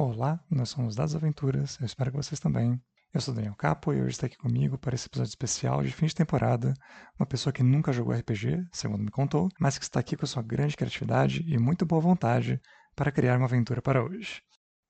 Olá, nós somos das Aventuras, eu espero que vocês também. Eu sou Daniel Capo e hoje está aqui comigo para esse episódio especial de fim de temporada, uma pessoa que nunca jogou RPG, segundo me contou, mas que está aqui com sua grande criatividade e muito boa vontade para criar uma aventura para hoje.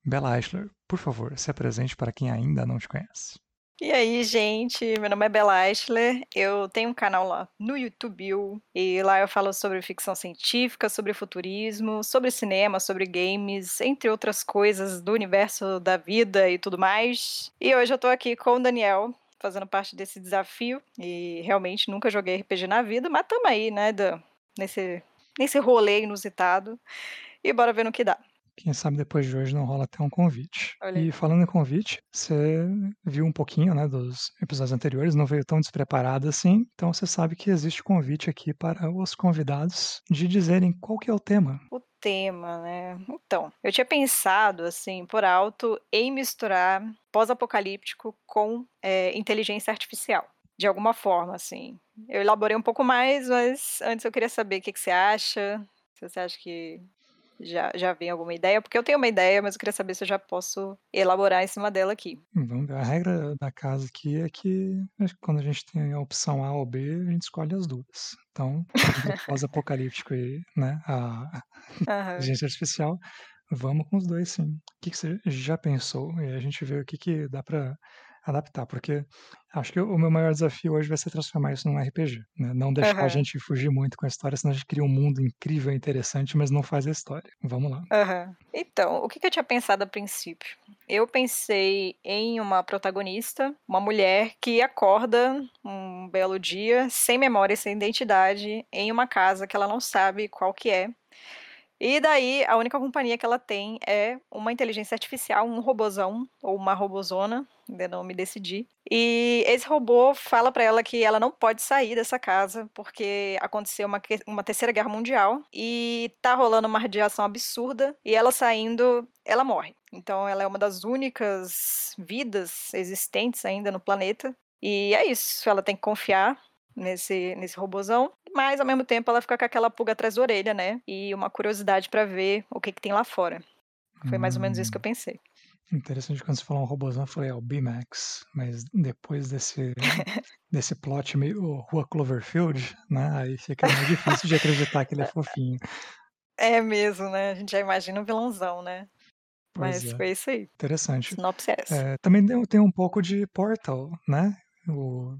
Bella Eichler, por favor, se apresente para quem ainda não te conhece. E aí, gente, meu nome é Bella Eichler, eu tenho um canal lá no YouTube e lá eu falo sobre ficção científica, sobre futurismo, sobre cinema, sobre games, entre outras coisas do universo da vida e tudo mais. E hoje eu tô aqui com o Daniel, fazendo parte desse desafio e realmente nunca joguei RPG na vida, mas tamo aí, né, do, nesse, nesse rolê inusitado e bora ver no que dá. Quem sabe depois de hoje não rola até um convite. Olha. E falando em convite, você viu um pouquinho, né, dos episódios anteriores, não veio tão despreparado assim, então você sabe que existe convite aqui para os convidados de dizerem qual que é o tema. O tema, né? Então, eu tinha pensado, assim, por alto, em misturar pós-apocalíptico com é, inteligência artificial. De alguma forma, assim. Eu elaborei um pouco mais, mas antes eu queria saber o que, que você acha. Se você acha que já, já vem alguma ideia? Porque eu tenho uma ideia, mas eu queria saber se eu já posso elaborar em cima dela aqui. Vamos ver. A regra da casa aqui é que quando a gente tem a opção A ou B, a gente escolhe as duas. Então, pós-apocalíptico e né, a inteligência artificial, vamos com os dois sim. O que, que você já pensou? E a gente vê o que, que dá para adaptar, porque acho que o meu maior desafio hoje vai ser transformar isso num RPG, né? Não deixar a gente fugir muito com a história, senão a gente cria um mundo incrível e interessante, mas não faz a história. Vamos lá. Então, o que eu tinha pensado a princípio? Eu pensei em uma protagonista, uma mulher que acorda um belo dia, sem memória sem identidade, em uma casa que ela não sabe qual que é. E daí, a única companhia que ela tem é uma inteligência artificial, um robozão, ou uma robozona, ainda não me decidi. E esse robô fala para ela que ela não pode sair dessa casa porque aconteceu uma, uma terceira guerra mundial e tá rolando uma radiação absurda e ela saindo, ela morre. Então ela é uma das únicas vidas existentes ainda no planeta. E é isso, ela tem que confiar nesse, nesse robozão, mas ao mesmo tempo ela fica com aquela pulga atrás da orelha, né? E uma curiosidade para ver o que, que tem lá fora. Foi mais ou menos isso que eu hum. pensei. Interessante quando você falou um robôzão, eu falei, é o B-Max, mas depois desse, desse plot meio Rua Cloverfield, né, aí fica mais difícil de acreditar que ele é fofinho. É mesmo, né, a gente já imagina um vilãozão, né. Pois mas é. foi isso aí. Interessante. Sinopse é essa. É, também tem um pouco de Portal, né, o,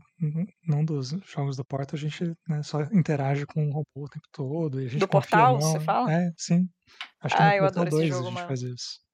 num dos jogos do Portal a gente né, só interage com o robô o tempo todo. E a gente do Portal, você fala? É, sim. Acho que ah, no eu Portal adoro 2 esse jogo, a gente mano. faz isso.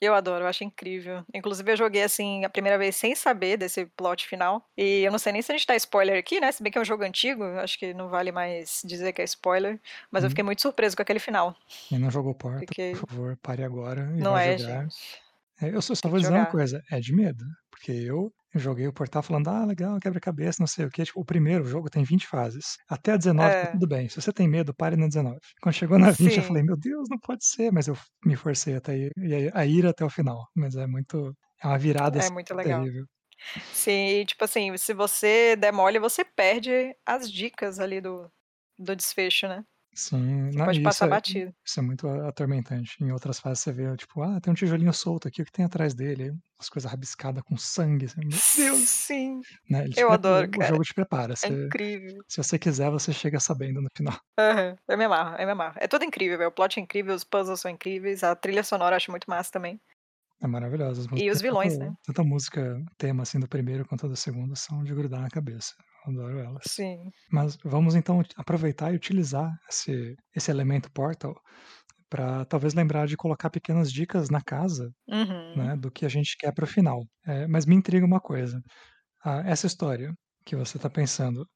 Eu adoro, eu acho incrível. Inclusive, eu joguei assim a primeira vez sem saber desse plot final. E eu não sei nem se a gente tá spoiler aqui, né? Se bem que é um jogo antigo, acho que não vale mais dizer que é spoiler. Mas hum. eu uhum. fiquei muito surpreso com aquele final. Quem não jogou Portal, Fiquei... por favor, pare agora e não é, jogar. Gente. É, eu só, só vou dizer uma coisa, é de medo. Porque eu joguei o portal falando, ah, legal, quebra-cabeça, não sei o que. Tipo, o primeiro jogo tem 20 fases. Até a 19 é. tá tudo bem. Se você tem medo, pare na 19. Quando chegou na 20, Sim. eu falei, meu Deus, não pode ser. Mas eu me forcei até ir, a ir até o final. Mas é muito. É uma virada É assim, muito legal. terrível. Sim, tipo assim, se você demole, você perde as dicas ali do, do desfecho, né? Sim, não, pode isso passar é, batido. isso é muito atormentante. Em outras fases você vê, tipo, ah, tem um tijolinho solto aqui, o que tem atrás dele? Umas coisas rabiscadas com sangue. assim, Meu Deus! Sim, Né? Eu prepara- adoro, o cara. jogo te prepara. É Você, incrível. se você quiser, você chega sabendo no final. Aham, Eu me amarro, eu me amarro. É tudo incrível, velho. O plot é incrível, os puzzles são incríveis, a trilha sonora eu acho muito massa também. É maravilhoso. As E os vilões, tanto, né? tanto a música tema assim do primeiro quanto do segundo são de grudar na cabeça. Adoro elas. Sim. Mas vamos então aproveitar e utilizar esse, esse elemento portal para talvez lembrar de colocar pequenas dicas na casa Uhum. né, do que a gente quer para o final. É, mas me intriga uma coisa. Ah, essa história que você está pensando,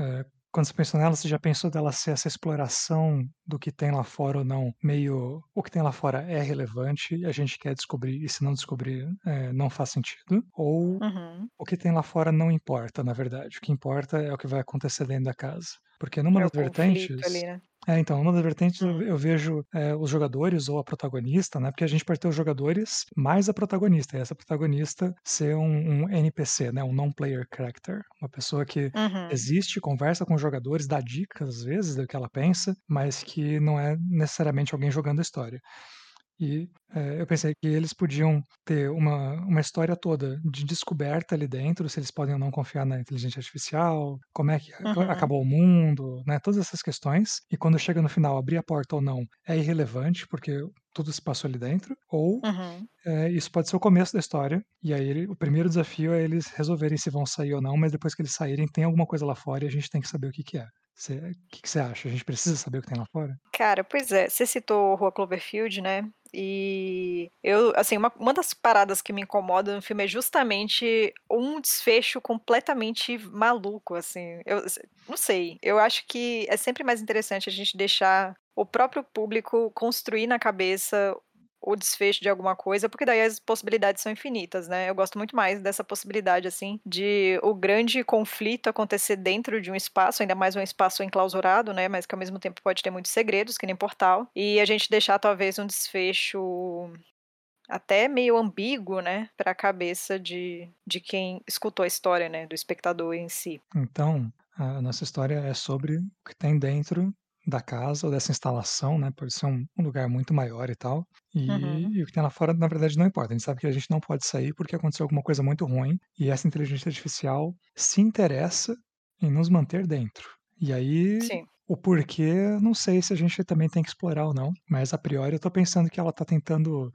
é, quando você pensou nela, você já pensou dela ser essa exploração do que tem lá fora ou não? Meio, o que tem lá fora é relevante e a gente quer descobrir, e se não descobrir, é, não faz sentido? Ou Uhum. o que tem lá fora não importa, na verdade. O que importa é o que vai acontecer dentro da casa. Porque numa É das vertentes. ali, né? É, então, numa das vertentes eu, Hum. eu vejo é, os jogadores ou a protagonista, né? Porque a gente pode ter os jogadores mais a protagonista. E essa protagonista ser um, um NPC, né? Um non-player character. Uma pessoa que Uhum. existe, conversa com os jogadores, dá dicas às vezes do que ela pensa, mas que não é necessariamente alguém jogando a história. E, eh, eu pensei que eles podiam ter uma uma história toda de descoberta ali dentro, se eles podem ou não confiar na inteligência artificial, como é que Uhum. acabou o mundo, né, todas essas questões. E quando chega no final, abrir a porta ou não é irrelevante, porque tudo se passou ali dentro. Ou, Uhum. eh, isso pode ser o começo da história, e aí ele o primeiro desafio é eles resolverem se vão sair ou não, mas depois que eles saírem tem alguma coisa lá fora e a gente tem que saber o que que é. Você que que você acha? A gente precisa saber o que tem lá fora? Cara, pois é, você citou Rua Cloverfield, né, e eu assim, uma uma das paradas que me incomoda no filme é justamente um desfecho completamente maluco, assim, eu não sei, eu acho que é sempre mais interessante a gente deixar o próprio público construir na cabeça o desfecho de alguma coisa, porque daí as possibilidades são infinitas, né. Eu gosto muito mais dessa possibilidade, assim, de o grande conflito acontecer dentro de um espaço, ainda mais um espaço enclausurado, né, mas que ao mesmo tempo pode ter muitos segredos, que nem Portal, e a gente deixar talvez um desfecho até meio ambíguo, né, pra cabeça de de quem escutou a história, né, do espectador em si. Então, a nossa história é sobre o que tem dentro da casa ou dessa instalação, né, pode ser um um lugar muito maior e tal, Uhum. e e o que tem lá fora na verdade não importa, a gente sabe que a gente não pode sair, porque aconteceu alguma coisa muito ruim, e essa inteligência artificial se interessa em nos manter dentro. E aí, Sim. o porquê, não sei se a gente também tem que explorar ou não, mas a priori eu tô pensando que ela tá tentando,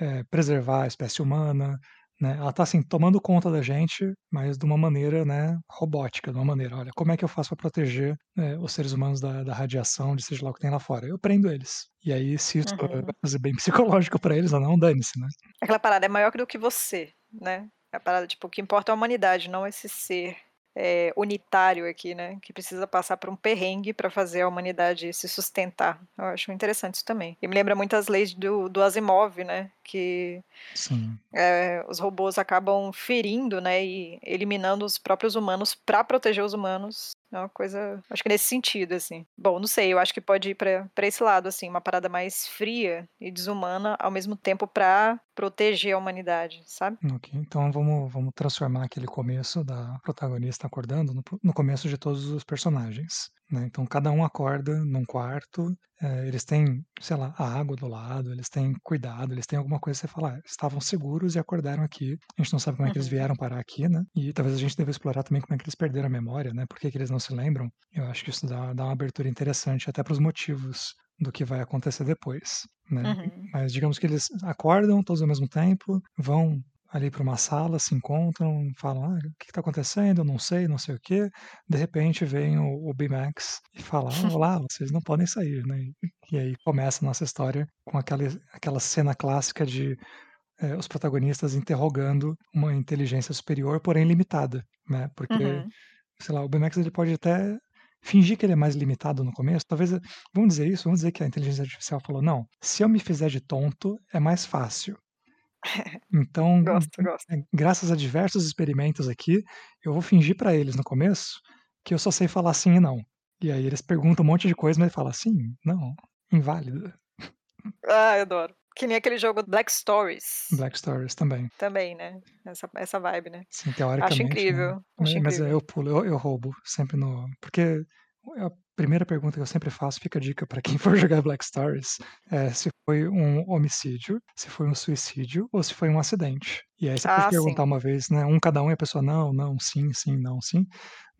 eh, preservar a espécie humana, né, ela tá, assim, tomando conta da gente, mas de uma maneira, né, robótica, de uma maneira: "Olha, como é que eu faço pra proteger, eh, os seres humanos da da radiação de seja lá o que tem lá fora? Eu prendo eles". E aí se isso vai Uhum. fazer bem psicológico pra eles ou não, dane-se, né. Aquela parada, é maior do que você, né, a parada, tipo, o que importa é a humanidade, não esse ser, eh, unitário aqui, né, que precisa passar por um perrengue pra fazer a humanidade se sustentar. Eu acho interessante isso também. E me lembra muito as leis do do Asimov, né, que, Sim. eh, os robôs acabam ferindo, né, e eliminando os próprios humanos pra proteger os humanos, é uma coisa acho que nesse sentido, assim. Bom, não sei, eu acho que pode ir pra esse lado, assim, uma parada mais fria e desumana, ao mesmo tempo pra proteger a humanidade, sabe. Ok, então vamos vamos transformar aquele começo da protagonista acordando no no começo de todos os personagens, né. Então cada um acorda num quarto, eh, eles têm, sei lá, a água do lado, eles têm cuidado, eles têm alguma coisa que você fala: "Ah, estavam seguros e acordaram aqui". A gente não sabe como é que eles Uhum. vieram parar aqui, né, e talvez a gente deva explorar também como é que eles perderam a memória, né, por que que eles não se lembram. Eu acho que isso dá dá uma abertura interessante até para os motivos do que vai acontecer depois, né. Uhum. Mas digamos que eles acordam todos ao mesmo tempo, vão ali pra uma sala, se encontram, falam: "Ah, o que que tá acontecendo? Eu não sei, não sei o quê". De repente vem o o e fala: "Olá, vocês não podem sair", né. E aí começa a nossa história com aquela aquela cena clássica de, eh, os protagonistas interrogando uma inteligência superior, porém limitada, né, porque, Uhum. sei lá, o Baymax ele pode até fingir que ele é mais limitado no começo, talvez vamos dizer isso, vamos dizer que a inteligência artificial falou: "Não, se eu me fizer de tonto, é mais fácil". Então, Gosto, gosto. eh, graças a diversos experimentos aqui, eu vou fingir pra eles no começo, que eu só sei falar sim e não. E aí eles perguntam um monte de coisa, mas ele fala: "Sim, não, inválido". Ai, adoro. Que nem aquele jogo Black Stories. Black Stories também. Também, né, essa essa vibe, né. Sim, Acho teoricamente, né, incrível, acho ma mas incrível. eu pulo, eu eu roubo sempre no porque a primeira pergunta que eu sempre faço, fica a dica pra quem for jogar Black Stories, é se foi um homicídio, se foi um suicídio ou se foi um acidente. E aí você pode Ah, sim. perguntar uma vez, né, um cada um e a pessoa: "Não, não, sim, sim, não, sim",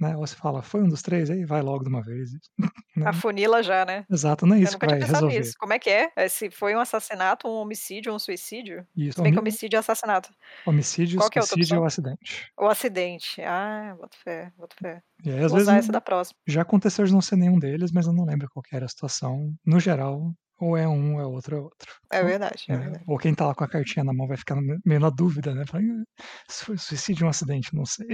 né, ou você fala: "Foi um dos 3", aí vai logo de uma vez, né. Afunila já, né. Exato, não é isso que nunca tinha vai pensado resolver. nisso. Como é que é? Eh, se foi um assassinato, um homicídio um suicídio? Isso, Se bem que homi homicídio é assassinato. homicídio, Qual é a suicídio opção? ou acidente. Ou acidente. Ah, boto fé, boto fé. E aí às Vou vezes usar essa da próxima. já aconteceu de não ser nenhum deles, mas eu não lembro qual que era a situação. No geral, ou é um ou é outro é outro. É verdade, é né, verdade. ou quem tá lá com a cartinha na mão vai ficar meio na dúvida, né, fala: "Ih, se foi suicídio ou um acidente, não sei".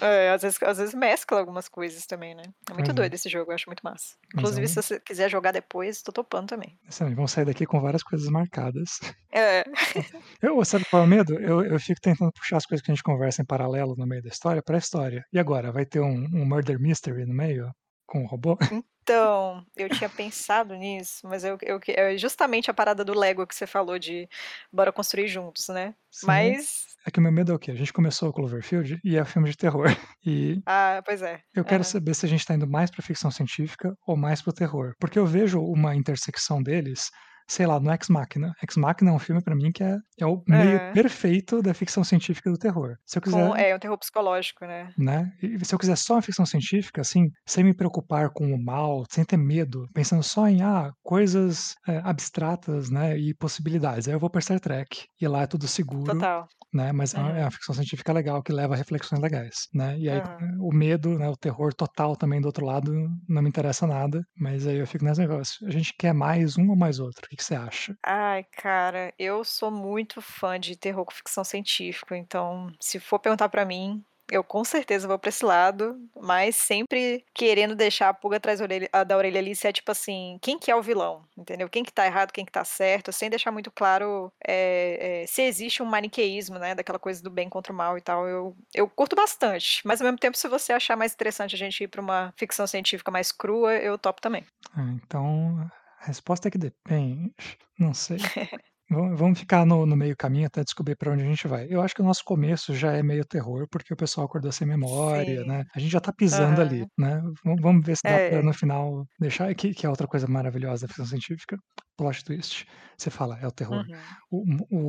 É, às vezes às vezes mescla algumas coisas também, né. É muito Pois é. doido esse jogo, eu acho muito massa. Mas é Inclusive se você quiser jogar depois, tô topando também. Aí, vamos sair daqui com várias coisas marcadas. É. Eu sabe qual é o medo? Eu eu fico tentando puxar as coisas que a gente conversa em paralelo no meio da história, pra história. E agora, vai ter um um murder mystery no meio, com o robô? Então, eu tinha pensado nisso, mas eu eu é justamente a parada do Lego que você falou de bora construir juntos, né. Sim. Mas É que o meu medo é o quê? A gente começou o Cloverfield e é filme de terror. E Ah, pois é. eu quero Aham. saber se a gente tá indo mais pra ficção científica ou mais para o terror. Porque eu vejo uma intersecção deles, sei lá, no Ex Machina. Ex Machina é um filme pra mim que é é o meio É. perfeito da ficção científica do terror. Se eu quiser Com é, um terror psicológico, né. né, e se eu quiser só uma ficção científica, assim, sem me preocupar com o mal, sem ter medo, pensando só em, ah, coisas, eh, abstratas, né, e possibilidades, aí eu vou pra Star Trek, e lá é tudo seguro, Total. né, mas é uma é Uhum. uma ficção científica legal que leva a reflexões legais, né. E aí Aham. o medo, né, o terror total também do outro lado não me interessa nada, mas aí eu fico nesse negócio, a gente quer mais um ou mais outro? O que que você acha? Ai, cara, eu sou muito fã de terror com ficção científica, então, se for perguntar pra mim, eu com certeza vou pra esse lado, mas sempre querendo deixar a pulga atrás da orelha ali, se é tipo assim, quem que é o vilão, entendeu? Quem que tá errado, quem que tá certo, sem deixar muito claro, eh eh, se existe um maniqueísmo, né, daquela coisa do bem contra o mal e tal, eu eu curto bastante, mas ao mesmo tempo se você achar mais interessante a gente ir pra uma ficção científica mais crua, eu topo também. Ah, então a resposta é que depende, não sei. Vamos ficar no no meio caminho até descobrir pra onde a gente vai. Eu acho que o nosso começo já é meio terror, porque o pessoal acordou sem memória, né, Sim. a gente já tá pisando ali, Aham. né, vamos ver se dá pra no É. final deixar que que é outra coisa maravilhosa da ficção científica, plot twist, você fala: "É o terror". Uhum. O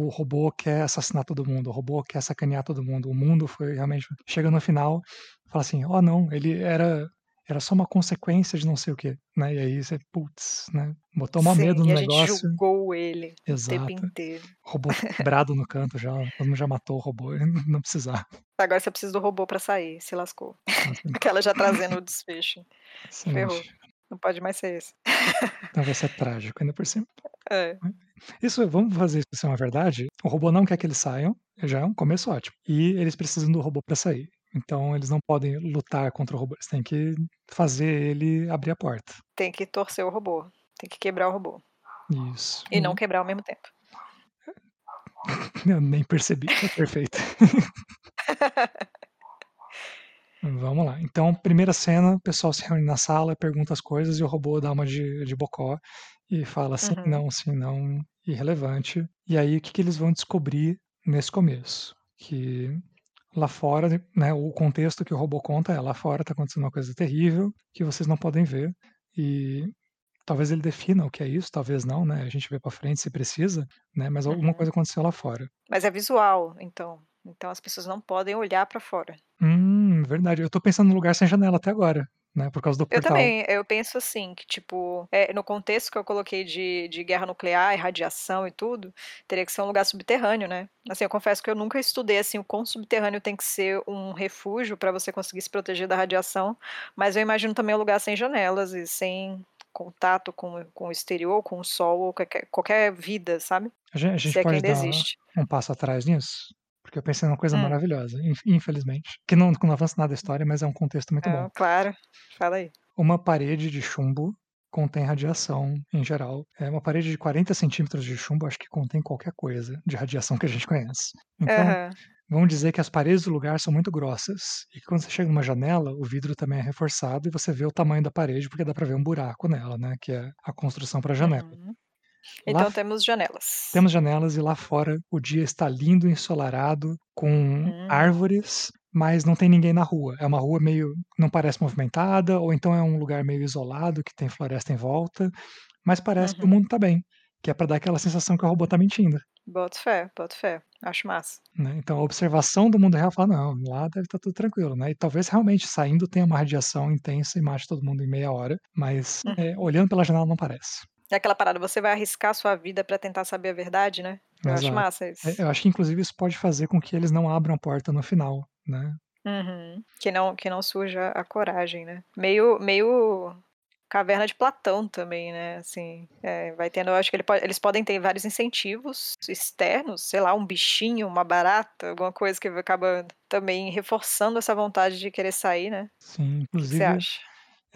o robô quer assassinar todo mundo, o robô quer sacanear todo mundo, o mundo foi realmente chega no final, fala assim: "Oh não, ele era era só uma consequência de não sei o quê", né, e aí você, putz, né, botou Sim, medo no e a gente negócio julgou ele o tempo exato, inteiro. robô quebrado no canto já, todo mundo já matou o robô, não precisava. Agora você precisa do robô pra sair, se lascou. Aquela já trazendo o desfecho, ferrou, não pode mais ser esse. Então vai ser trágico ainda por cima. É. Isso vamos fazer isso ser uma verdade, o robô não quer que eles saiam, já é um começo ótimo, e eles precisam do robô pra sair, então eles não podem lutar contra o robô, eles têm que fazer ele abrir a porta. Tem que torcer o robô, tem que quebrar o robô. Isso, E não e quebrar ao mesmo tempo. Eu nem percebi, é perfeito. Vamos lá, então primeira cena, o pessoal se reúne na sala, pergunta as coisas e o robô dá uma de de bocó, e fala: "Sim, Uhum. não, sim, não", irrelevante. E aí o que que eles vão descobrir nesse começo? Que lá fora, né, o contexto que o robô conta é: "Lá fora tá acontecendo uma coisa terrível, que vocês não podem ver", e talvez ele defina o que é isso, talvez não, né, a gente vê pra frente se precisa, né, mas alguma Uhum. coisa aconteceu lá fora. Mas é visual, então então as pessoas não podem olhar pra fora. Hum, verdade, eu tô pensando num lugar sem janela até agora, né, por causa do Eu portal. também, eu penso assim, que tipo, eh, no contexto que eu coloquei de de guerra nuclear e radiação e tudo, teria que ser um lugar subterrâneo, né. Assim, eu confesso que eu nunca estudei, assim, o quão subterrâneo tem que ser um refúgio pra você conseguir se proteger da radiação, mas eu imagino também um lugar sem janelas e sem contato com com o exterior, com o sol ou qualquer qualquer vida, sabe, A gen a gente se é pode ainda dar existe. um passo atrás nisso? Porque eu pensei numa coisa Hum. maravilhosa, inf infelizmente, que não não avança nada a história, mas é um contexto muito bom. Claro, fala aí. Uma parede de chumbo contém radiação em geral, é uma parede de 40 centímetros de chumbo, acho que contém qualquer coisa de radiação que a gente conhece. Então, Aham. vamos dizer que as paredes do lugar são muito grossas, e que quando você chega numa janela, o vidro também é reforçado e você vê o tamanho da parede, porque dá pra ver um buraco nela, né, que é a construção pra janela. Uhum. Lá Então f temos janelas. temos janelas e lá fora o dia está lindo, ensolarado, com Hum. árvores, mas não tem ninguém na rua, é uma rua meio não parece movimentada, ou então é um lugar meio isolado que tem floresta em volta, mas parece que o Uhum. mundo tá bem, que é pra dar aquela sensação que o robô tá mentindo. Boto fé, boto fé, acho massa. Né, então a observação do mundo real fala: "Não, lá deve estar tudo tranquilo", né, e talvez realmente saindo tenha uma radiação intensa e mate todo mundo em meia hora, mas, Uhum. olhando pela janela não parece. É aquela parada, você vai arriscar a sua vida pra tentar saber a verdade, né, eu acho Exato. massa Eh, isso. eu acho que inclusive isso pode fazer com que eles não abram a porta no final, né. Uhum. Que não que não surja a coragem, né. Meio meio Caverna de Platão também, né, assim, eh, vai tendo eu acho que ele pode eles podem ter vários incentivos externos, sei lá, um bichinho, uma barata, alguma coisa que acaba também reforçando essa vontade de querer sair, né. Sim, Que que você inclusive acha?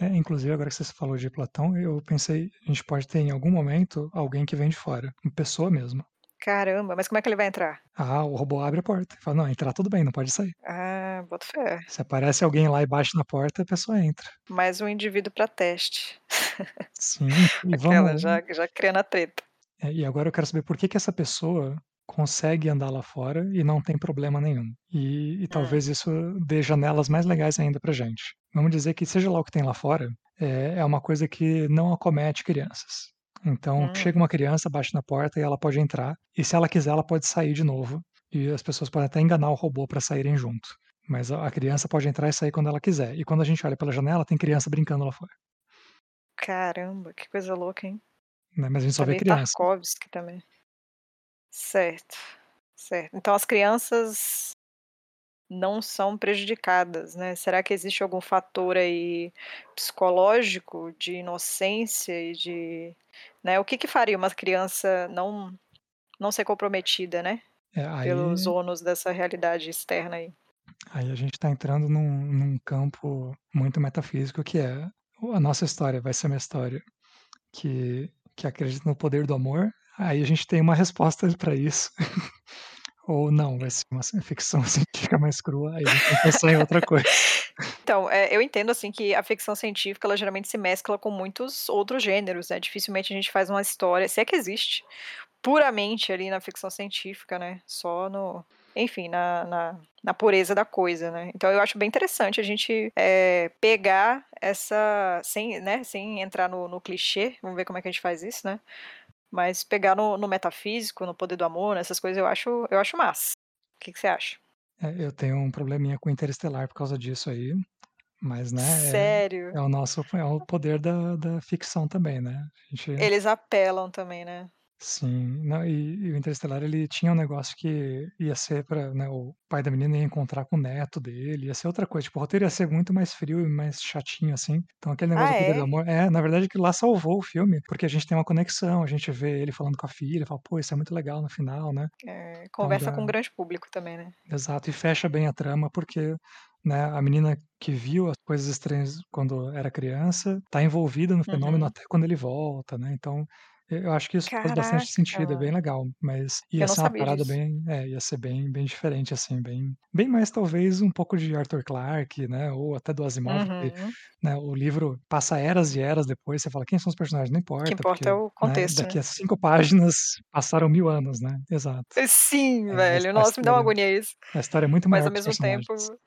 É, inclusive agora que você falou de Platão, eu pensei, a gente pode ter em algum momento alguém que vem de fora, em pessoa mesmo. Caramba, mas como é que ele vai entrar? Ah, o robô abre a porta, fala: "Não, entrar tudo bem, não pode sair". Ah, boto fé. Se aparece alguém lá e bate na porta, a pessoa entra. Mais um indivíduo pra teste. Sim, e Aquela, vamos já já criando a treta. É, e agora eu quero saber por que que essa pessoa consegue andar lá fora e não tem problema nenhum, e e Hum. talvez isso dê janelas mais legais ainda pra gente. Vamos dizer que seja lá o que tem lá fora, eh, é uma coisa que não acomete crianças, Então, Hum. chega uma criança, bate na porta e ela pode entrar, e se ela quiser, ela pode sair de novo, e as pessoas podem até enganar o robô para saírem junto. Mas a criança pode entrar e sair quando ela quiser. E quando a gente olha pela janela, tem criança brincando lá fora. Caramba, que coisa louca, hein. Né, mas a gente só Tá vê criança. Tarkovsky também. Certo, certo. Então as crianças não são prejudicadas, né. Será que existe algum fator aí psicológico de inocência e de né, o que que faria uma criança não não ser comprometida, né, É, aí pelos ônus dessa realidade externa aí? aí a gente tá entrando num num campo muito metafísico que é, a nossa história vai ser uma história que que acredita no poder do amor, aí a gente tem uma resposta para isso. Ou não, vai ser uma ficção científica mais crua, aí a gente tem pensar em outra coisa. Então, eh, eu entendo, assim, que a ficção científica ela geralmente se mescla com muitos outros gêneros, né, dificilmente a gente faz uma história, se é que existe, puramente ali na ficção científica, né, só no enfim, na na na pureza da coisa, né. Então eu acho bem interessante a gente, eh, pegar essa sem, né, sem entrar no no clichê, vamos ver como é que a gente faz isso, né, mas pegar no no metafísico, no poder do amor, nessas coisas eu acho eu acho massa. Que que você acha? É, eu tenho um probleminha com Interestelar por causa disso aí, mas, né, é Sério? é o nosso é o poder da da ficção também, né, gente Eles apelam também, né. Sim, não, e e o Interestelar ele tinha um negócio que ia ser pra, né, o pai da menina ia encontrar com o neto dele, ia ser outra coisa, tipo, o roteiro ia ser muito mais frio e mais chatinho, assim, então aquele negócio Ah, do poder do é? amor é, na verdade aquilo lá salvou o filme, porque a gente tem uma conexão, a gente vê ele falando com a filha, fala: "Pô, isso é muito legal no final, né". É, Então conversa dá com um grande público também, né. Exato, e fecha bem a trama, porque, né, a menina que viu as coisas estranhas quando era criança, tá envolvida no fenômeno Uhum. até quando ele volta, né, então, eu acho que isso faz bastante sentido, é Caraca. bem legal, mas ia ser uma parada disso. bem é, ia ser bem bem diferente, assim, bem bem mais talvez um pouco de Arthur Clarke, né, ou até do Asimov Uhum. né, o livro passa eras e eras depois, você fala: "Quem são os personagens?", não O que importa, importa porque, é o né, contexto, daqui né. a 5 páginas passaram 1000 anos, né, exato. Sim, É, velho, a nossa, me dá uma história agonia isso. a história é muito Mas maior ao mesmo tempo.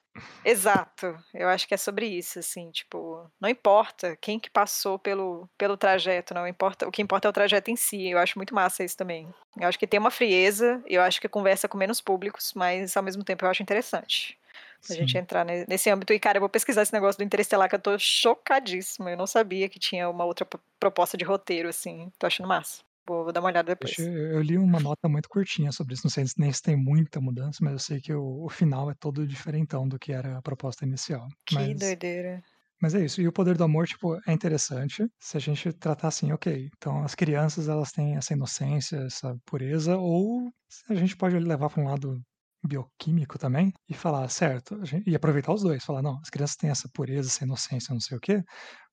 Exato, eu acho que é sobre isso, assim, tipo, não importa quem que passou pelo pelo trajeto, não importa o que importa é o trajeto em si, eu acho muito massa isso também. Eu acho que tem uma frieza, eu acho que conversa com menos públicos, mas ao mesmo tempo eu acho interessante, a gente Sim. entrar ne nesse âmbito e cara, eu vou pesquisar esse negócio do Interestelar que eu tô chocadíssima, eu não sabia que tinha uma outra pro proposta de roteiro, assim, tô achando massa. Vou vou dar uma olhada depois. eu li uma nota muito curtinha sobre isso, não sei nem se tem muita mudança, mas eu sei que o o final é todo diferentão do que era a proposta inicial, Que mas doideira. mas é isso, e o poder do amor, tipo, é interessante, se a gente tratar assim, ok, então as crianças elas têm essa inocência, essa pureza, ou a gente pode levar pra um lado bioquímico também, e falar: "Certo", a e aproveitar os 2, falar: "Não, as crianças têm essa pureza, essa inocência, não sei o quê,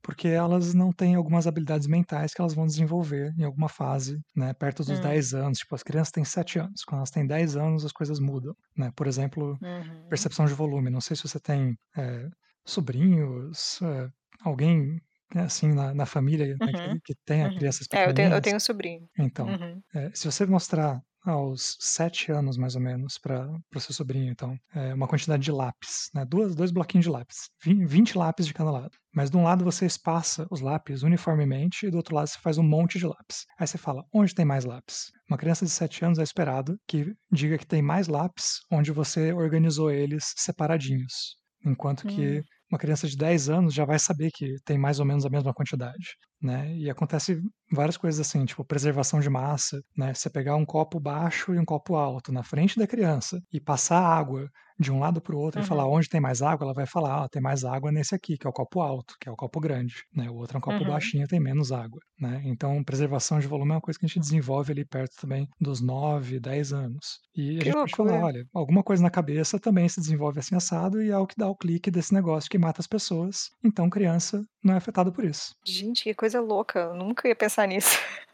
porque elas não têm algumas habilidades mentais que elas vão desenvolver em alguma fase, né, perto dos Hum. 10 anos", tipo, as crianças têm 7 anos, quando elas têm 10 anos as coisas mudam, né, por exemplo, Uhum. percepção de volume, não sei se você tem, eh, sobrinhos, eh, alguém, assim, na na família, né, Uhum, que que tenha uhum. crianças É, eu tenho eu tenho um sobrinho. então, Uhum. eh, se você mostrar aos 7 anos mais ou menos para o seu sobrinho então, eh, uma quantidade de lápis, né, duas 2 bloquinhos de lápis, vin 20 lápis de cada lado, mas de um lado você espaça os lápis uniformemente e do outro lado você faz um monte de lápis, aí você fala: "Onde tem mais lápis?". Uma criança de 7 anos é esperado que diga que tem mais lápis onde você organizou eles separadinhos, enquanto que Hum. uma criança de 10 anos já vai saber que tem mais ou menos a mesma quantidade, né, e acontece várias coisas assim, tipo preservação de massa, né, você pegar um copo baixo e um copo alto na frente da criança e passar água de um lado para o outro e falar: Uhum. "Onde tem mais água?", ela vai falar: "Ah, tem mais água nesse aqui que é o copo alto, que é o copo grande", né, o outro é um copo Uhum. baixinho, tem menos água, né, então preservação de volume é uma coisa que a gente desenvolve ali perto também dos 9, 10 anos. E a Que gente pode falar: loucura. "Olha, alguma coisa na cabeça também se desenvolve assim assado e é o que dá o clique desse negócio que mata as pessoas, então criança não é afetada por isso". Gente, que coisa louca, eu nunca ia pensar nisso.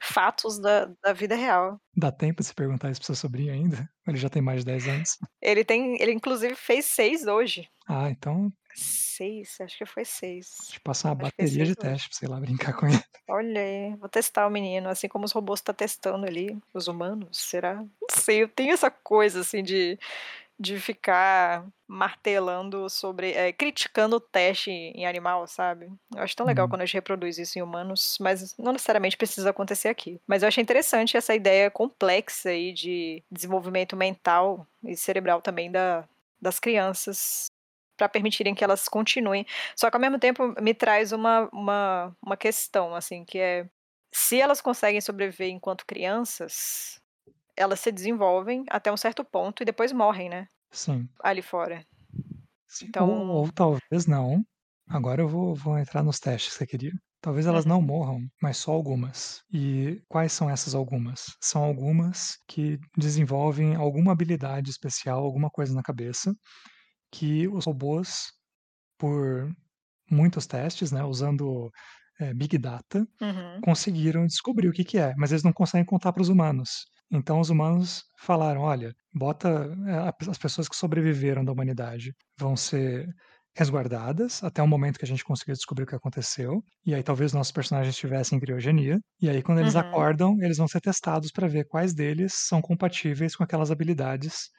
Fatos da da vida real. Dá tempo de você perguntar isso para o seu sobrinho ainda? Ele já tem mais de 10 anos? Ele tem ele inclusive fez 6 hoje. Ah, então 6, acho que foi 6. te passar uma Acho bateria 6 de teste pra ir lá brincar com ele. Olha aí, vou testar o menino, assim como os robôs tá testando ali, os humanos, será? Não sei, eu tenho essa coisa, assim, de de ficar martelando sobre, é, criticando o teste em animal, sabe? Eu acho tão legal uhum. quando a gente reproduz isso em humanos, mas não necessariamente precisa acontecer aqui. Mas eu achei interessante essa ideia complexa aí de desenvolvimento mental e cerebral também da, das crianças para permitirem que elas continuem. Só que ao mesmo tempo me traz uma, uma, uma questão, assim, que é se elas conseguem sobreviver enquanto crianças, elas se desenvolvem até um certo ponto e depois morrem, né? Sim. Ali fora. Sim. Então... Ou, ou talvez não. Agora eu vou, vou entrar nos testes que você queria. Talvez elas uhum. não morram, mas só algumas. E quais são essas algumas? São algumas que desenvolvem alguma habilidade especial, alguma coisa na cabeça, que os robôs, por muitos testes, né, usando é, Big Data, uhum. conseguiram descobrir o que, que é, mas eles não conseguem contar para os humanos. Então os humanos falaram: olha, bota eh, as pessoas que sobreviveram da humanidade vão ser resguardadas até o momento que a gente conseguir descobrir o que aconteceu. E aí talvez nossos personagens estivessem em criogenia. E aí quando eles uhum. acordam, eles vão ser testados para ver quais deles são compatíveis com aquelas habilidades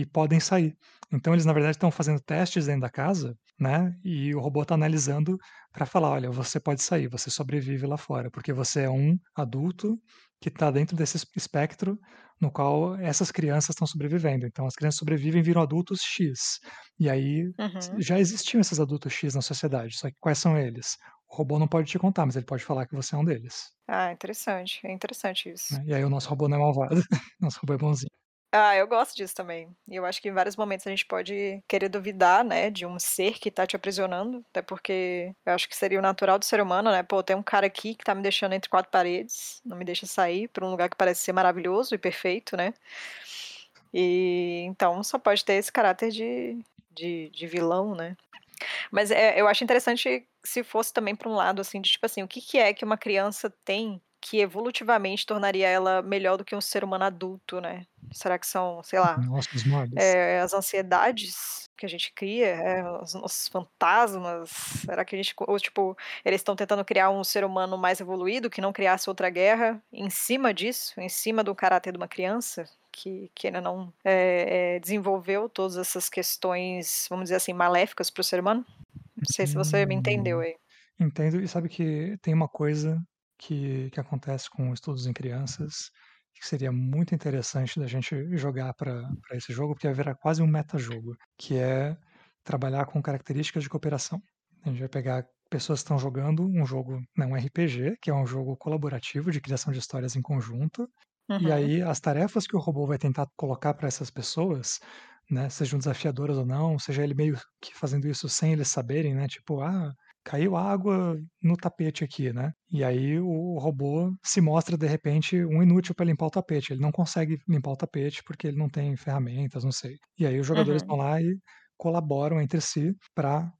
e podem sair. Então eles na verdade estão fazendo testes dentro da casa, né? E o robô está analisando para falar, olha, você pode sair, você sobrevive lá fora, porque você é um adulto que está dentro desse espectro no qual essas crianças estão sobrevivendo. Então, as crianças sobrevivem e viram adultos X. E aí uhum. já existiam esses adultos X na sociedade. Só que quais são eles? O robô não pode te contar, mas ele pode falar que você é um deles. Ah, interessante. É interessante isso. Né? E aí o nosso robô não é malvado, nosso robô é bonzinho. Ah, eu gosto disso também. E eu acho que em vários momentos a gente pode querer duvidar, né, de um ser que tá te aprisionando, até porque eu acho que seria o natural do ser humano, né? Pô, tem um cara aqui que tá me deixando entre quatro paredes, não me deixa sair para um lugar que parece ser maravilhoso e perfeito, né? E então só pode ter esse caráter de, de, de vilão, né? Mas é, eu acho interessante se fosse também para um lado assim, de tipo assim, o que, que é que uma criança tem que evolutivamente tornaria ela melhor do que um ser humano adulto, né? Será que são, sei lá, é, as ansiedades que a gente cria, é, os, os, fantasmas? Será que a gente, ou tipo, eles estão tentando criar um ser humano mais evoluído que não criasse outra guerra em cima disso, em cima do caráter de uma criança? Que, que ainda não é, desenvolveu todas essas questões, vamos dizer assim, maléficas para o ser humano? Não sei se você me entendeu aí. Entendo, e sabe que tem uma coisa que, que acontece com estudos em crianças, que seria muito interessante da gente jogar para esse jogo, porque vai virar quase um metajogo, que é trabalhar com características de cooperação. A gente vai pegar pessoas que estão jogando um jogo, não um RPG, que é um jogo colaborativo de criação de histórias em conjunto, uhum. e aí as tarefas que o robô vai tentar colocar para essas pessoas, né, sejam desafiadoras ou não, seja ele meio que fazendo isso sem eles saberem, né, tipo, ah, caiu água no tapete aqui, né? E aí o robô se mostra de repente um inútil para limpar o tapete. Ele não consegue limpar o tapete porque ele não tem ferramentas, não sei. E aí os jogadores uhum. vão lá e colaboram entre si para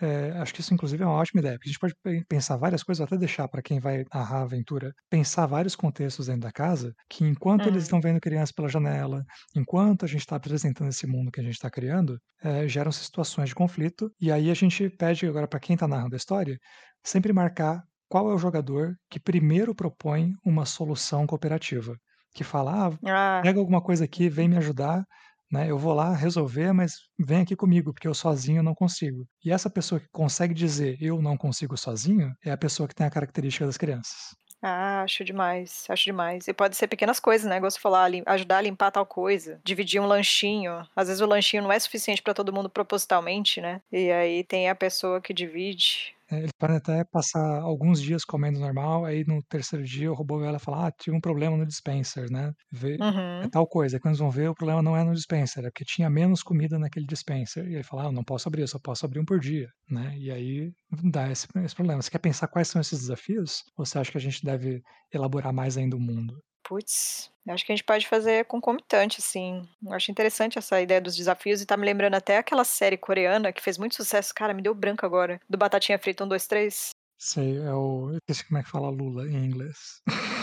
é, acho que isso, inclusive, é uma ótima ideia, porque a gente pode pensar várias coisas, até deixar para quem vai narrar a aventura, pensar vários contextos dentro da casa, que enquanto uhum. eles estão vendo crianças pela janela, enquanto a gente está apresentando esse mundo que a gente está criando, é, geram-se situações de conflito, e aí a gente pede agora para quem está narrando a história, sempre marcar qual é o jogador que primeiro propõe uma solução cooperativa. Que fala, ah, ah. pega alguma coisa aqui, vem me ajudar, né? Eu vou lá resolver, mas vem aqui comigo, porque eu sozinho não consigo. E essa pessoa que consegue dizer eu não consigo sozinho é a pessoa que tem a característica das crianças. Ah, acho demais, acho demais. E pode ser pequenas coisas, né? Gosto de falar, ajudar a limpar tal coisa, dividir um lanchinho. Às vezes o lanchinho não é suficiente para todo mundo propositalmente, né? E aí tem a pessoa que divide. É, eles podem até passar alguns dias comendo normal, aí no terceiro dia o robô vai lá falar: "Ah, tive um problema no dispenser", né, vê é Uhum. tal coisa, quando eles vão ver o problema não é no dispenser, é porque tinha menos comida naquele dispenser, e ele fala: "Ah, não posso abrir, eu só posso abrir um por dia", né, e aí dá esse esse problema. Você quer pensar quais são esses desafios, ou você acha que a gente deve elaborar mais ainda o mundo? Putz, acho que a gente pode fazer concomitante, assim. Eu acho interessante essa ideia dos desafios e tá me lembrando até aquela série coreana que fez muito sucesso. Cara, me deu branco agora. Do Batatinha Frita 1, 2, 3. Sei, é o. Eu esqueci como é que fala Lula em inglês.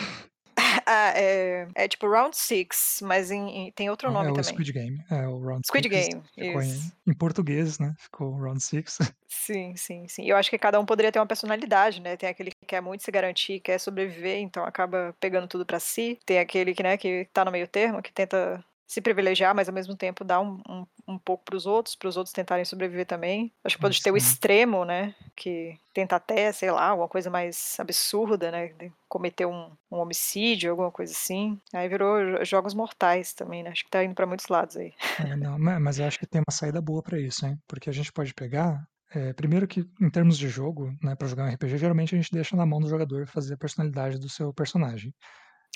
Ah, é, é tipo Round Six, mas em, em, tem outro nome é também. É o Squid Game. É o Round Squid Six. Game, ficou isso. Em, em, português, né? Ficou Round Six. Sim, sim, sim. Eu acho que cada um poderia ter uma personalidade, né? Tem aquele que quer muito se garantir, quer sobreviver, então acaba pegando tudo para si. Tem aquele que, né, que tá no meio termo, que tenta se privilegiar, mas ao mesmo tempo dar um, um, um pouco para os outros, para os outros tentarem sobreviver também. Acho que pode ter o extremo, né? Que tenta até, sei lá, alguma coisa mais absurda, né? Cometer um, um homicídio, alguma coisa assim. Aí virou jogos mortais também, né? Acho que tá indo para muitos lados aí. É, não, mas eu acho que tem uma saída boa para isso, hein? Porque a gente pode pegar é, primeiro que, em termos de jogo, né, para jogar um RPG, geralmente a gente deixa na mão do jogador fazer a personalidade do seu personagem.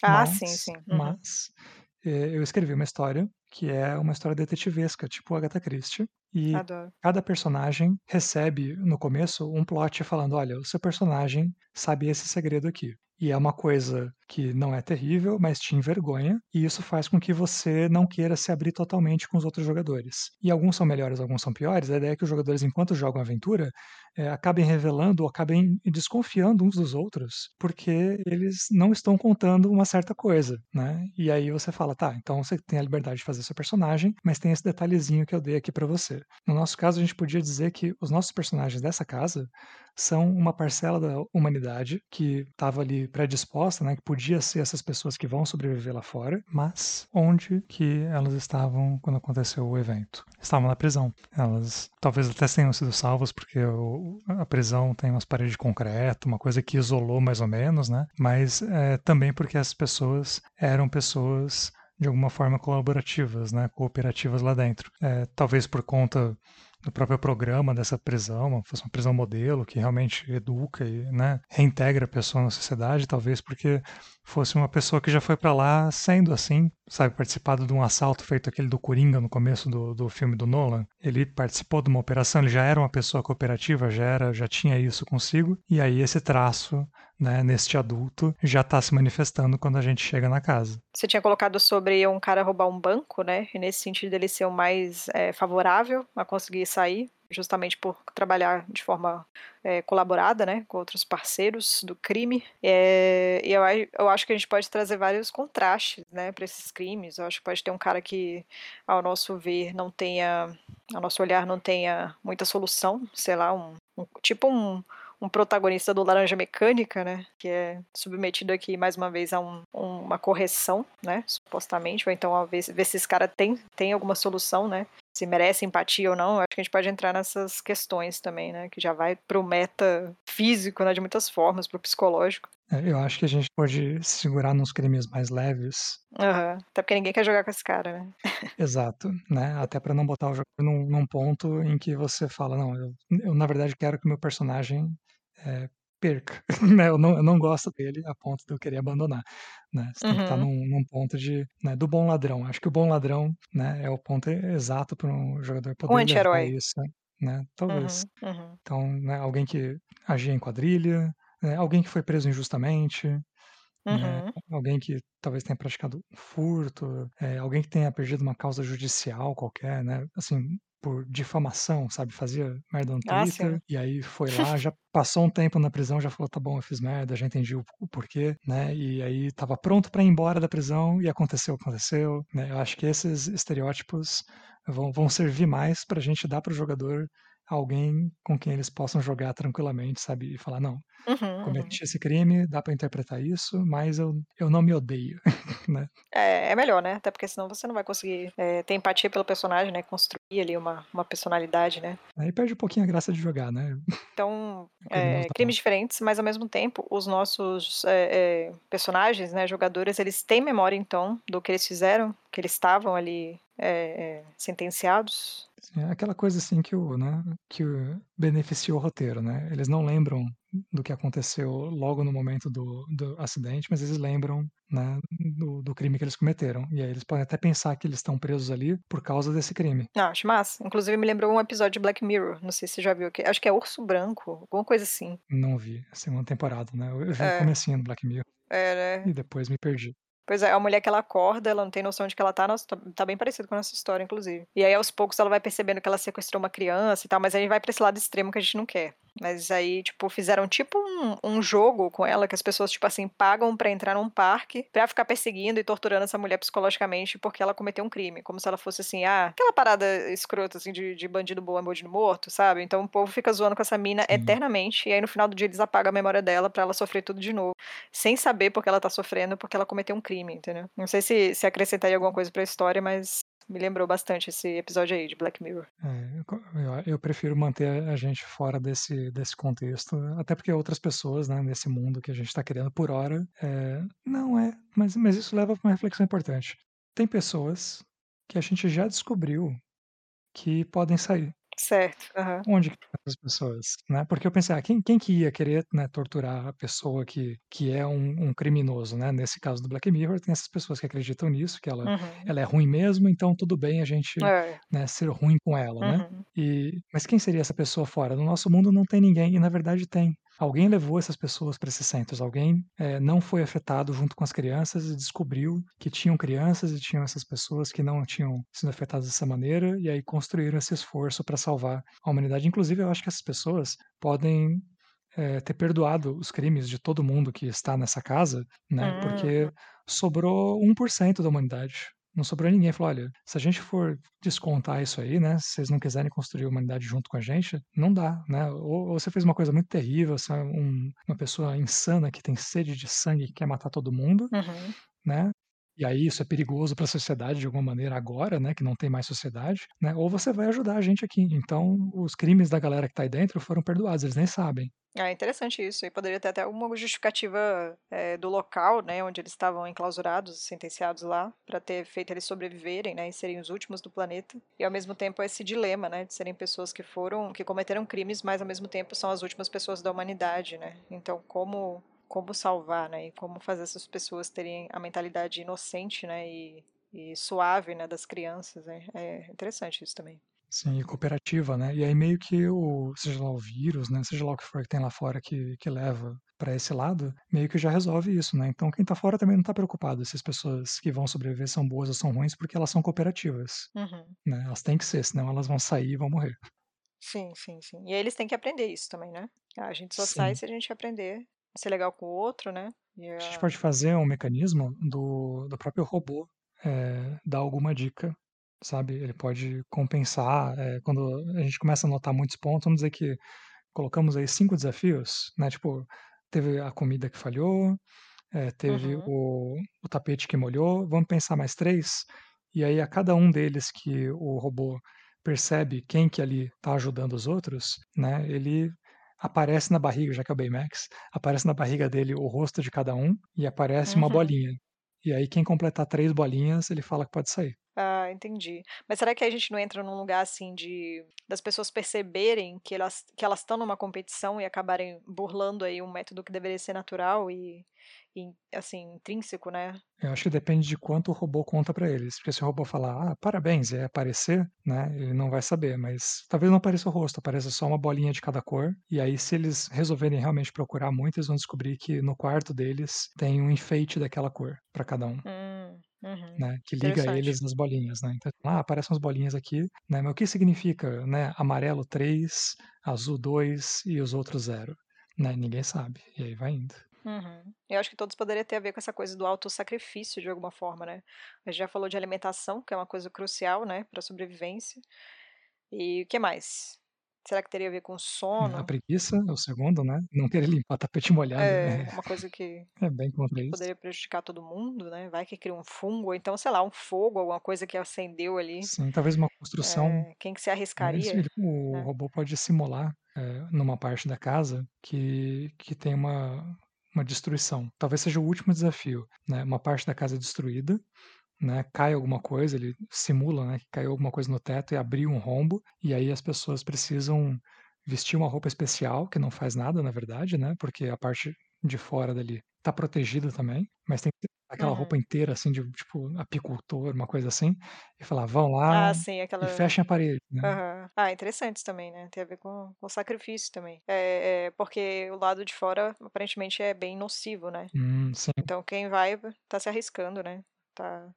Ah, mas, sim, sim. Uhum. Mas eu escrevi uma história que é uma história detetivesca, tipo Agatha Christie. E Adoro. cada personagem recebe no começo um plot falando: olha, o seu personagem sabe esse segredo aqui. E é uma coisa que não é terrível, mas te envergonha, e isso faz com que você não queira se abrir totalmente com os outros jogadores. E alguns são melhores, alguns são piores. A ideia é que os jogadores, enquanto jogam aventura, é, acabem revelando ou acabem desconfiando uns dos outros, porque eles não estão contando uma certa coisa, né? E aí você fala, tá, então você tem a liberdade de fazer seu personagem, mas tem esse detalhezinho que eu dei aqui para você. No nosso caso, a gente podia dizer que os nossos personagens dessa casa são uma parcela da humanidade que estava ali predisposta, né, que podia ser essas pessoas que vão sobreviver lá fora, mas onde que elas estavam quando aconteceu o evento? Estavam na prisão. Elas talvez até tenham sido salvas porque o, a prisão tem umas paredes de concreto, uma coisa que isolou mais ou menos, né? Mas é, também porque as pessoas eram pessoas de alguma forma colaborativas, né, cooperativas lá dentro. É, talvez por conta do próprio programa dessa prisão, fosse uma prisão modelo que realmente educa e né, reintegra a pessoa na sociedade, talvez porque fosse uma pessoa que já foi para lá sendo assim, sabe, participado de um assalto feito aquele do Coringa no começo do, do filme do Nolan. Ele participou de uma operação, ele já era uma pessoa cooperativa, já era, já tinha isso consigo, e aí esse traço né, neste adulto já está se manifestando quando a gente chega na casa. Você tinha colocado sobre um cara roubar um banco, né? E nesse sentido ele ser o mais é, favorável a conseguir sair, justamente por trabalhar de forma é, colaborada, né, com outros parceiros do crime. É, e eu, eu acho que a gente pode trazer vários contrastes, né, para esses crimes. Eu acho que pode ter um cara que, ao nosso ver, não tenha, ao nosso olhar, não tenha muita solução, sei lá, um, um tipo um um protagonista do Laranja Mecânica, né? Que é submetido aqui mais uma vez a um, uma correção, né? Supostamente, ou então a ver, ver se esse cara tem, tem alguma solução, né? Se merece empatia ou não. Acho que a gente pode entrar nessas questões também, né? Que já vai pro meta físico, né? De muitas formas, pro psicológico. É, eu acho que a gente pode segurar nos crimes mais leves. Uhum. Até porque ninguém quer jogar com esse cara, né? Exato, né? Até para não botar o jogo num, num, ponto em que você fala, não, eu, eu na verdade quero que o meu personagem é, perca. né? eu, não, eu não gosto dele a ponto de eu querer abandonar. Né? Você uhum. tem que estar uhum. num, num ponto de, né, do bom ladrão. Acho que o bom ladrão né, é o ponto exato para um jogador poder um levar isso. Né? Talvez. Uhum. Uhum. Então, né, alguém que agia em quadrilha, né, alguém que foi preso injustamente, né, uhum. alguém que talvez tenha praticado furto, é, alguém que tenha perdido uma causa judicial qualquer, né? Assim, por difamação, sabe? Fazia merda no ah, Twitter e aí foi lá, já passou um tempo na prisão, já falou, tá bom, eu fiz merda, já entendi o, o porquê, né? E aí tava pronto para ir embora da prisão e aconteceu aconteceu, né? Eu acho que esses estereótipos vão, vão servir mais pra gente dar pro jogador alguém com quem eles possam jogar tranquilamente, sabe? E falar, não, uhum, cometi uhum. esse crime, dá para interpretar isso, mas eu, eu não me odeio, né? É, é melhor, né? Até porque senão você não vai conseguir é, ter empatia pelo personagem, né? Construir ali uma, uma personalidade, né? Aí perde um pouquinho a graça de jogar, né? Então, é, crimes diferentes, mas ao mesmo tempo, os nossos é, é, personagens, né, jogadores, eles têm memória, então, do que eles fizeram, que eles estavam ali é, sentenciados, é aquela coisa assim que o, né, que o beneficiou o roteiro, né? Eles não lembram do que aconteceu logo no momento do, do acidente, mas eles lembram né, do, do, crime que eles cometeram. E aí eles podem até pensar que eles estão presos ali por causa desse crime. Ah, acho massa. Inclusive me lembrou um episódio de Black Mirror. Não sei se você já viu. Acho que é Urso Branco, alguma coisa assim. Não vi. A segunda temporada, né? Eu vi é. o comecinho do Black Mirror. É, né? E depois me perdi. Pois é, a mulher que ela acorda, ela não tem noção de que ela tá, nossa, tá, tá bem parecido com a nossa história, inclusive. E aí, aos poucos, ela vai percebendo que ela sequestrou uma criança e tal, mas aí vai pra esse lado extremo que a gente não quer. Mas aí, tipo, fizeram tipo um, um jogo com ela, que as pessoas, tipo assim, pagam para entrar num parque pra ficar perseguindo e torturando essa mulher psicologicamente porque ela cometeu um crime. Como se ela fosse assim, ah, aquela parada escrota, assim, de, de bandido bom é bandido morto, sabe? Então o povo fica zoando com essa mina Sim. eternamente. E aí no final do dia eles apagam a memória dela para ela sofrer tudo de novo. Sem saber porque ela tá sofrendo, porque ela cometeu um crime, entendeu? Não sei se, se acrescentaria alguma coisa pra história, mas me lembrou bastante esse episódio aí de Black Mirror. É, eu, eu, prefiro manter a gente fora desse, desse contexto, até porque outras pessoas, né, nesse mundo que a gente está criando por hora, é, não é, mas, mas isso leva para uma reflexão importante. Tem pessoas que a gente já descobriu que podem sair. Certo. Uhum. Onde que estão essas pessoas, né? Porque eu pensei, ah, quem, quem que ia querer né, torturar a pessoa que, que é um, um, criminoso, né? Nesse caso do Black Mirror, tem essas pessoas que acreditam nisso, que ela, uhum. ela é ruim mesmo, então tudo bem a gente é. né, ser ruim com ela, né? uhum. né? E, mas quem seria essa pessoa fora? No nosso mundo não tem ninguém, e na verdade tem. Alguém levou essas pessoas para esses centros, alguém é, não foi afetado junto com as crianças e descobriu que tinham crianças e tinham essas pessoas que não tinham sido afetadas dessa maneira, e aí construíram esse esforço para salvar a humanidade. Inclusive, eu acho que essas pessoas podem é, ter perdoado os crimes de todo mundo que está nessa casa, né? Porque uhum. sobrou 1% da humanidade não sobrou ninguém. Falou, olha, se a gente for descontar isso aí, né, se vocês não quiserem construir a humanidade junto com a gente, não dá, né? Ou, ou você fez uma coisa muito terrível, você é um, uma pessoa insana que tem sede de sangue e quer matar todo mundo, uhum. né? E aí isso é perigoso para a sociedade de alguma maneira agora, né, que não tem mais sociedade, né? Ou você vai ajudar a gente aqui. Então, os crimes da galera que está aí dentro foram perdoados, eles nem sabem. É interessante isso. E poderia ter até alguma justificativa é, do local, né, onde eles estavam enclausurados, sentenciados lá, para ter feito eles sobreviverem, né, e serem os últimos do planeta. E ao mesmo tempo esse dilema, né, de serem pessoas que foram, que cometeram crimes, mas ao mesmo tempo são as últimas pessoas da humanidade, né. Então como como salvar, né, e como fazer essas pessoas terem a mentalidade inocente, né, e, e suave, né, das crianças, né. É interessante isso também. Sim, cooperativa, né? E aí meio que o, seja lá o vírus, né? Seja lá o que for que tem lá fora que, que leva para esse lado, meio que já resolve isso, né? Então quem tá fora também não tá preocupado se as pessoas que vão sobreviver são boas ou são ruins, porque elas são cooperativas, uhum. né? Elas têm que ser, senão elas vão sair e vão morrer. Sim, sim, sim. E aí eles têm que aprender isso também, né? A gente só sim. sai se a gente aprender ser legal com o outro, né? A... a... gente pode fazer um mecanismo do, do próprio robô é, dar alguma dica sabe? Ele pode compensar. É, quando a gente começa a notar muitos pontos, vamos dizer que colocamos aí cinco desafios, né? Tipo, teve a comida que falhou, é, teve uhum. o, o tapete que molhou, vamos pensar mais três, e aí a cada um deles que o robô percebe quem que ali está ajudando os outros, né? Ele aparece na barriga, já que é o Baymax, aparece na barriga dele o rosto de cada um e aparece uhum. uma bolinha. E aí quem completar três bolinhas, ele fala que pode sair. Ah, entendi. Mas será que a gente não entra num lugar assim de das pessoas perceberem que elas que elas estão numa competição e acabarem burlando aí um método que deveria ser natural e, e assim intrínseco, né? Eu acho que depende de quanto o robô conta para eles, porque se o robô falar, ah, parabéns, é aparecer, né? Ele não vai saber, mas talvez não apareça o rosto, apareça só uma bolinha de cada cor. E aí, se eles resolverem realmente procurar muito, eles vão descobrir que no quarto deles tem um enfeite daquela cor para cada um. Hum. Uhum. Né, que liga eles nas bolinhas, né? Então, ah, aparecem umas bolinhas aqui, né? Mas o que significa, né? Amarelo 3, azul 2 e os outros 0, né? Ninguém sabe. E aí vai indo. Uhum. Eu acho que todos poderiam ter a ver com essa coisa do autossacrifício de alguma forma, né? A gente já falou de alimentação, que é uma coisa crucial, né, para sobrevivência. E o que mais? Será que teria a ver com sono? A preguiça é o segundo, né? Não querer limpar tapete molhado. É, né? uma coisa que é bem contra isso. poderia prejudicar todo mundo, né? Vai que cria um fungo, ou então, sei lá, um fogo, alguma coisa que acendeu ali. Sim, talvez uma construção. É, quem que se arriscaria? Mas, o é. robô pode simular é, numa parte da casa que, que tem uma, uma destruição. Talvez seja o último desafio, né? Uma parte da casa destruída né, cai alguma coisa, ele simula, né, que caiu alguma coisa no teto e abriu um rombo, e aí as pessoas precisam vestir uma roupa especial, que não faz nada, na verdade, né, porque a parte de fora dali tá protegida também, mas tem aquela uhum. roupa inteira, assim, de tipo apicultor, uma coisa assim, e falar, vão lá ah, sim, aquela... e fechem a parede. Né? Uhum. Ah, interessante também, né? Tem a ver com, com sacrifício também. É, é, porque o lado de fora, aparentemente, é bem nocivo, né? Hum, então quem vai tá se arriscando, né? Tá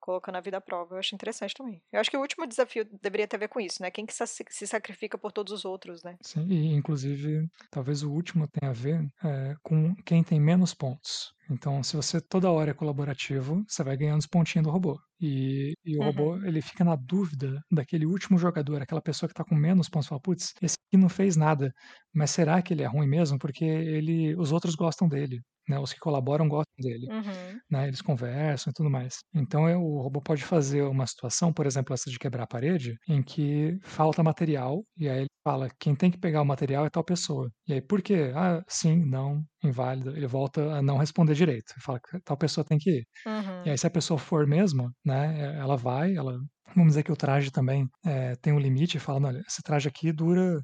colocando a vida à prova. Eu acho interessante também. Eu acho que o último desafio deveria ter a ver com isso, né? Quem que se sacrifica por todos os outros, né? Sim, e inclusive, talvez o último tenha a ver é, com quem tem menos pontos. Então, se você toda hora é colaborativo, você vai ganhando os pontinhos do robô. E, e o uhum. robô, ele fica na dúvida daquele último jogador, aquela pessoa que está com menos pontos, fala, putz, esse aqui não fez nada, mas será que ele é ruim mesmo? Porque ele, os outros gostam dele né? Os que colaboram gostam dele, uhum. né? Eles conversam e tudo mais. Então é, o robô pode fazer uma situação, por exemplo, essa de quebrar a parede, em que falta material e aí ele fala quem tem que pegar o material é tal pessoa. E aí por quê? Ah, sim, não, inválido. Ele volta a não responder direito. Ele fala que tal pessoa tem que ir. Uhum. E aí se a pessoa for mesmo, né? Ela vai, ela vamos dizer que o traje também é, tem um limite, fala, olha, esse traje aqui dura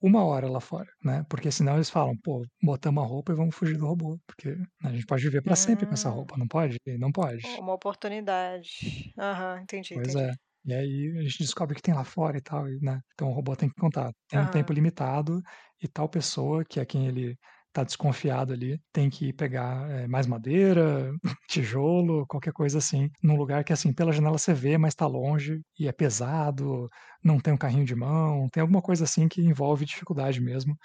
uma hora lá fora, né? Porque senão eles falam, pô, botamos a roupa e vamos fugir do robô, porque a gente pode viver para sempre com essa Hum. roupa, não pode? Não pode. Uma oportunidade. Aham, entendi, Pois entendi. é. E aí a gente descobre que tem lá fora e tal, né? Então o robô tem que contar, tem um tempo limitado e tal pessoa, que é quem ele tá desconfiado ali, tem que pegar é, mais madeira, tijolo, qualquer coisa assim, num lugar que assim, pela janela você vê, mas está longe e é pesado, não tem um carrinho de mão, tem alguma coisa assim que envolve dificuldade mesmo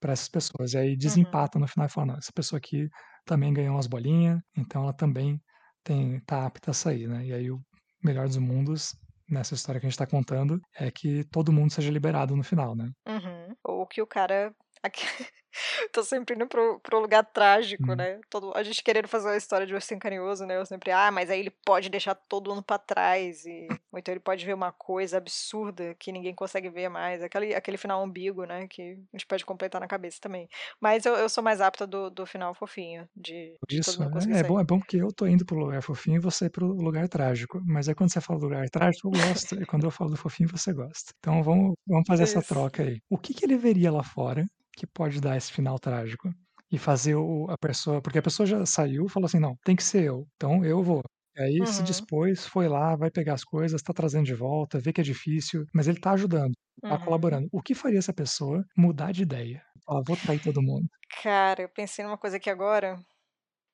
para essas pessoas. E aí desempata uhum. no final e fala, não, essa pessoa aqui também ganhou umas bolinhas, então ela também tem, tá apta a sair, né? E aí o melhor dos mundos nessa história que a gente está contando é que todo mundo seja liberado no final, né? Uhum. Ou que o cara Tô sempre indo pro, pro lugar trágico, hum. né? Todo, a gente querendo fazer uma história de ursinho carinhoso, né? Eu sempre, ah, mas aí ele pode deixar todo mundo pra trás. E, ou então ele pode ver uma coisa absurda que ninguém consegue ver mais. Aquele, aquele final ambíguo, né? Que a gente pode completar na cabeça também. Mas eu, eu sou mais apta do, do final fofinho. De, de Isso, é, é, bom, é bom porque eu tô indo pro lugar fofinho e você pro lugar trágico. Mas é quando você fala do lugar trágico, eu gosto. e quando eu falo do fofinho, você gosta. Então vamos, vamos fazer Isso. essa troca aí. O que, que ele veria lá fora que pode dar esse final trágico. E fazer o, a pessoa. Porque a pessoa já saiu e falou assim: não, tem que ser eu. Então eu vou. E aí uhum. se dispôs, foi lá, vai pegar as coisas, tá trazendo de volta, vê que é difícil, mas ele tá ajudando, tá uhum. colaborando. O que faria essa pessoa mudar de ideia? Falar, vou trair todo mundo. Cara, eu pensei numa coisa aqui agora.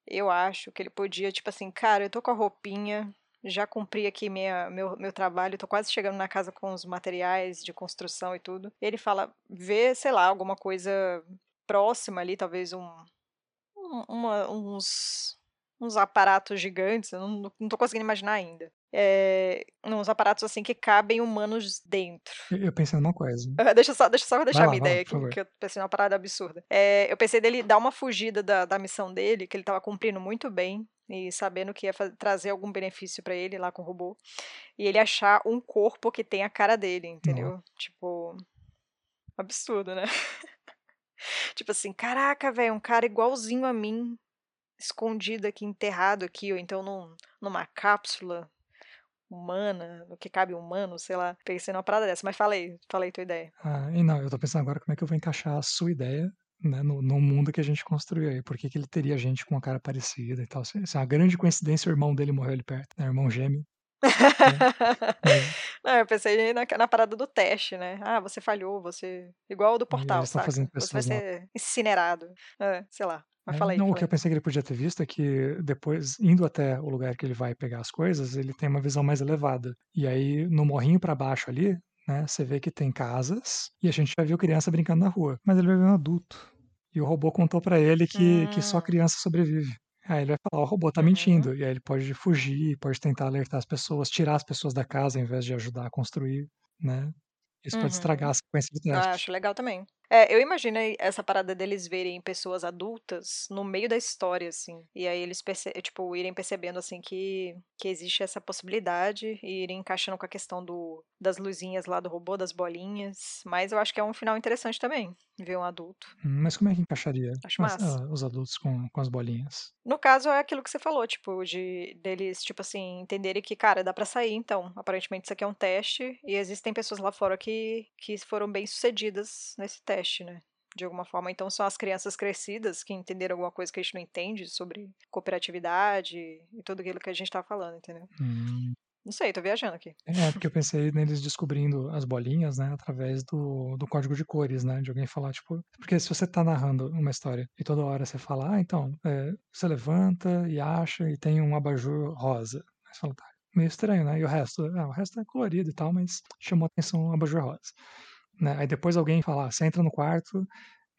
Eu acho que ele podia, tipo assim, cara, eu tô com a roupinha, já cumpri aqui minha, meu, meu trabalho, tô quase chegando na casa com os materiais de construção e tudo. Ele fala, vê, sei lá, alguma coisa próxima ali, talvez um, um uma, uns, uns aparatos gigantes, eu não, não tô conseguindo imaginar ainda. É, uns aparatos assim que cabem humanos dentro. Eu, eu pensei numa coisa. deixa só, deixa só deixar lá, minha ideia aqui, que eu pensei numa parada absurda. É, eu pensei dele dar uma fugida da, da missão dele, que ele tava cumprindo muito bem, e sabendo que ia trazer algum benefício para ele lá com o robô. E ele achar um corpo que tem a cara dele, entendeu? Uhum. Tipo. Absurdo, né? tipo assim, caraca, velho, um cara igualzinho a mim, escondido aqui, enterrado aqui, ou então num, numa cápsula humana, no que cabe humano, sei lá. Pensei numa parada dessa, mas falei, falei tua ideia. Ah, e não, eu tô pensando agora como é que eu vou encaixar a sua ideia né, no, no, mundo que a gente construiu aí. Por que, que ele teria gente com uma cara parecida e tal? Isso é uma grande coincidência, o irmão dele morreu ali perto, né? Irmão gêmeo. Né? Não, eu pensei na, na, parada do teste, né? Ah, você falhou, você. Igual o do portal, sabe? Você vai ser incinerado. É, sei lá. Mas é, fala aí. Não, fala o que eu pensei que ele podia ter visto é que depois, indo até o lugar que ele vai pegar as coisas, ele tem uma visão mais elevada. E aí, no morrinho para baixo ali, né? Você vê que tem casas e a gente já viu criança brincando na rua, mas ele vai ver um adulto. E o robô contou para ele que, hum. que só hum. criança sobrevive. Aí ele vai falar, o robô tá uhum. mentindo. E aí ele pode fugir, pode tentar alertar as pessoas, tirar as pessoas da casa em vez de ajudar a construir, né? Isso uhum. pode estragar a sequência de testes. Ah, acho legal também. É, eu imaginei essa parada deles verem pessoas adultas no meio da história, assim. E aí eles, perce tipo, irem percebendo, assim, que, que existe essa possibilidade e irem encaixando com a questão do, das luzinhas lá do robô, das bolinhas. Mas eu acho que é um final interessante também, ver um adulto. Hum, mas como é que encaixaria acho massa. As, uh, os adultos com, com as bolinhas? No caso, é aquilo que você falou, tipo, de deles, tipo assim, entenderem que, cara, dá para sair, então. Aparentemente isso aqui é um teste e existem pessoas lá fora que, que foram bem sucedidas nesse teste teste, né? De alguma forma. Então são as crianças crescidas que entenderam alguma coisa que a gente não entende sobre cooperatividade e tudo aquilo que a gente tá falando, entendeu? Hum. Não sei, tô viajando aqui. É, porque eu pensei neles descobrindo as bolinhas, né, através do, do código de cores, né, de alguém falar, tipo... Porque se você tá narrando uma história e toda hora você fala, ah, então, é, você levanta e acha e tem um abajur rosa. Aí você fala, tá, meio estranho, né? E o resto, ah, o resto é colorido e tal, mas chamou atenção o abajur rosa. Né? Aí depois alguém fala, ah, você entra no quarto,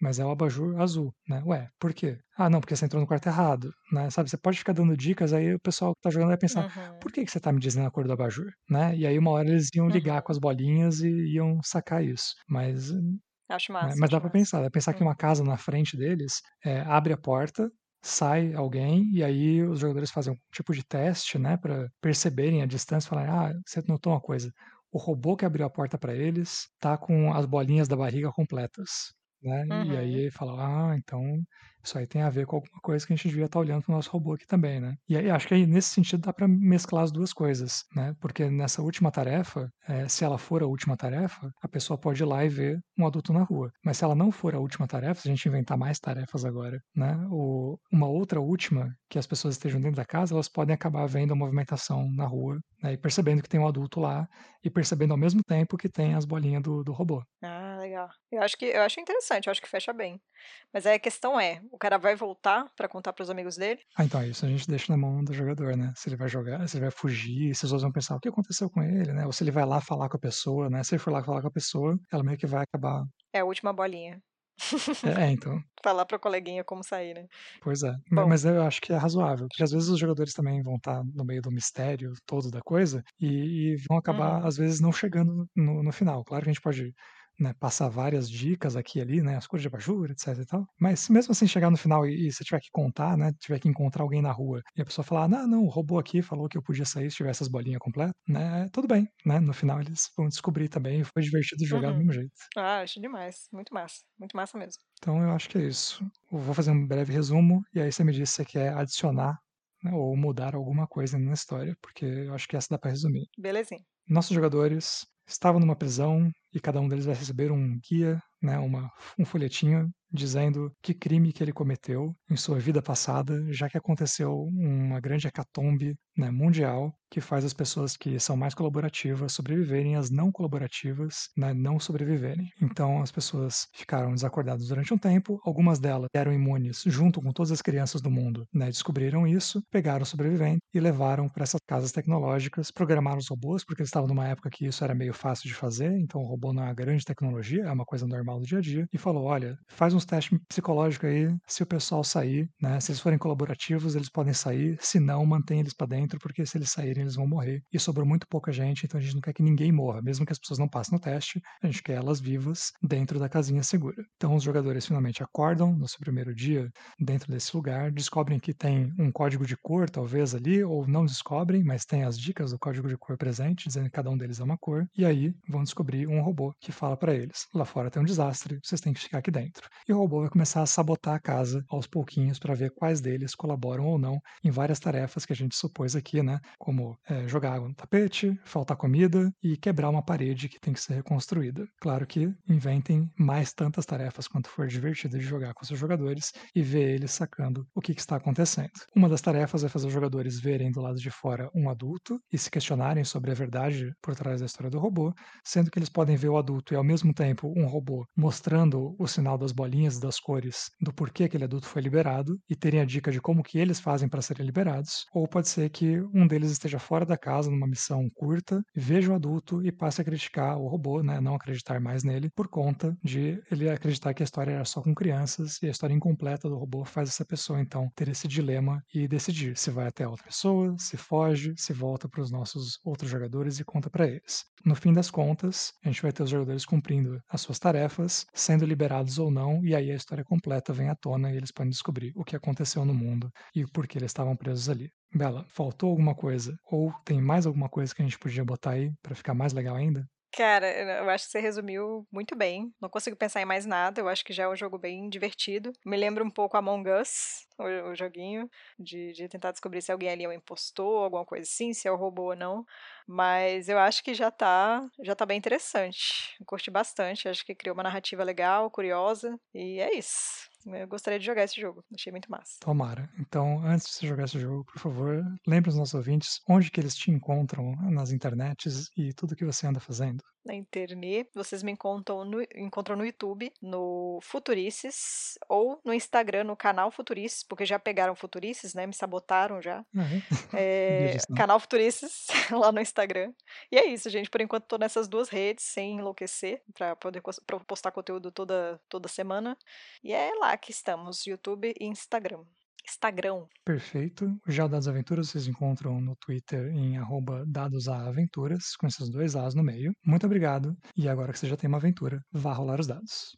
mas é o abajur azul, né? Ué, por quê? Ah, não, porque você entrou no quarto errado, né? Sabe, você pode ficar dando dicas, aí o pessoal que tá jogando vai pensar, Uhum. por que, que você tá me dizendo a cor do abajur, né? E aí uma hora eles iam ligar com Uhum. as bolinhas e iam sacar isso. Mas, Acho né, massa, mas dá acho pra massa. pensar, dá pra pensar que Hum. uma casa na frente deles, eh, abre a porta, sai alguém, e aí os jogadores fazem um tipo de teste, né, pra perceberem a distância e falarem: "Ah, você notou uma coisa, o robô que abriu a porta pra eles tá com as bolinhas da barriga completas", né? E aí Uhum. ele fala: "Ah, então isso aí tem a ver com alguma coisa que a gente devia estar olhando para o nosso robô aqui também, né?". E aí acho que aí nesse sentido dá pra mesclar as 2 coisas, né, porque nessa última tarefa, eh, se ela for a última tarefa, a pessoa pode ir lá e ver um adulto na rua. Mas se ela não for a última tarefa, se a gente inventar mais tarefas agora, né, o uma outra última, que as pessoas estejam dentro da casa, elas podem acabar vendo a movimentação na rua, né, e percebendo que tem um adulto lá, e percebendo ao mesmo tempo que tem as bolinha do do robô. Ah, legal. Eu acho que eu acho interessante, eu acho que fecha bem. Mas aí a questão é, o cara vai voltar pra contar para os amigos dele? Ah, então, isso a gente deixa na mão do jogador, né, se ele vai jogar se ele vai fugir, se as pessoas vão pensar: "O que aconteceu com ele?", né, ou se ele vai lá falar com a pessoa, né, se ele for lá falar com a pessoa, ela meio que vai acabar É a última bolinha. É é, então. Falar para o coleguinha como sair, né. Pois é. Bom mas eu acho que é razoável, porque às vezes os jogadores também vão estar no meio do mistério todo da coisa, e e vão acabar Uhum. às vezes não chegando no no final. Claro que a gente pode, né, passar várias dicas aqui e ali, né, as cores de abajur, etc e tal, mas mesmo assim chegar no final e e você tiver que contar, né, tiver que encontrar alguém na rua, e a pessoa falar: "Não, não, o robô aqui falou que eu podia sair se tivesse as bolinha completa", né, tudo bem, né, no final eles vão descobrir também foi divertido jogar do Uhum. mesmo jeito. Ah, acho demais, muito massa, muito massa mesmo. Então eu acho que é isso. Eu vou fazer um breve resumo, e aí você me diz se você quer adicionar, né, ou mudar alguma coisa na história, porque eu acho que essa dá pra resumir. Belezinha. Nossos jogadores estavam numa prisão, e cada um deles vai receber um guia, né, uma um folhetinho dizendo que crime que ele cometeu em sua vida passada, já que aconteceu uma grande hecatombe, né, mundial, que faz as pessoas que são mais colaborativas sobreviverem, as não colaborativas, né, não sobreviverem. Então as pessoas ficaram desacordadas durante um tempo, algumas delas eram imunes junto com todas as crianças do mundo, né, descobriram isso, pegaram o sobrevivente e levaram pra essas casas tecnológicas, programaram os robôs, porque eles estavam numa época que isso era meio fácil de fazer, então o robô não é uma grande tecnologia, é uma coisa normal do dia a dia, e falou: "Olha, faz uns teste psicológico aí, se o pessoal sair, né, se eles forem colaborativos, eles podem sair, se não, mantém eles pra dentro, porque se eles saírem eles vão morrer, e sobrou muito pouca gente, então a gente não quer que ninguém morra, mesmo que as pessoas não passem no teste, a gente quer elas vivas dentro da casinha segura". Então os jogadores finalmente acordam no seu primeiro dia dentro desse lugar, descobrem que tem um código de cor talvez ali, ou não descobrem, mas tem as dicas do código de cor presente, dizendo que cada um deles é uma cor, e aí vão descobrir um robô que fala pra eles: "Lá fora tem um desastre, vocês têm que ficar aqui dentro". E o robô vai começar a sabotar a casa aos pouquinhos pra ver quais deles colaboram ou não em várias tarefas que a gente supôs aqui, né, como, eh, jogar água no tapete, faltar comida e quebrar uma parede que tem que ser reconstruída. Claro que inventem mais tantas tarefas quanto for divertido de jogar com seus jogadores, e ver eles sacando o que que está acontecendo. Uma das tarefas é fazer os jogadores verem do lado de fora um adulto, e se questionarem sobre a verdade por trás da história do robô, sendo que eles podem ver o adulto e ao mesmo tempo um robô mostrando o sinal das bolinhas e das cores do porquê aquele adulto foi liberado, e terem a dica de como que eles fazem pra serem liberados, ou pode ser que um deles esteja fora da casa numa missão curta, veja o adulto e passe a criticar o robô, né, não acreditar mais nele, por conta de ele acreditar que a história era só com crianças, e a história incompleta do robô faz essa pessoa então ter esse dilema e decidir se vai até outra pessoa, se foge, se volta para os nossos outros jogadores e conta pra eles. No fim das contas, a gente vai ter os jogadores cumprindo as suas tarefas, sendo liberados ou não, e aí a história completa vem à tona e eles podem descobrir o que aconteceu no mundo e o porquê eles estavam presos ali. Bela, faltou alguma coisa ou tem mais alguma coisa que a gente podia botar aí pra ficar mais legal ainda? Cara, eu eu acho que você resumiu muito bem, não consigo pensar em mais nada, eu acho que já é um jogo bem divertido, me lembra um pouco Among Us, o o joguinho, de de tentar descobrir se alguém ali é um impostor, alguma coisa assim, se é o robô ou não, mas eu acho que já tá já tá bem interessante, curti bastante, acho que criou uma narrativa legal, curiosa, e é isso. Eu gostaria de jogar esse jogo, achei muito massa. Tomara. Então, antes de você jogar esse jogo, por favor, lembre os nossos ouvintes onde que eles te encontram nas internets e tudo que você anda fazendo. Na internet, vocês me encontram no, encontram no YouTube, no Futurices, ou no Instagram, no canal Futurices, porque já pegaram Futurices, né? Me sabotaram já. Ah, é? Canal Futurices, lá no Instagram. E é isso, gente. Por enquanto, tô nessas duas redes, sem enlouquecer, para poder postar conteúdo toda, toda semana. E é lá que estamos, YouTube e Instagram. Instagram. Perfeito. Já o Dados Aventuras vocês encontram no Twitter em dadosaventuras, com esses dois As no meio. Muito obrigado. E agora que você já tem uma aventura, vá rolar os dados.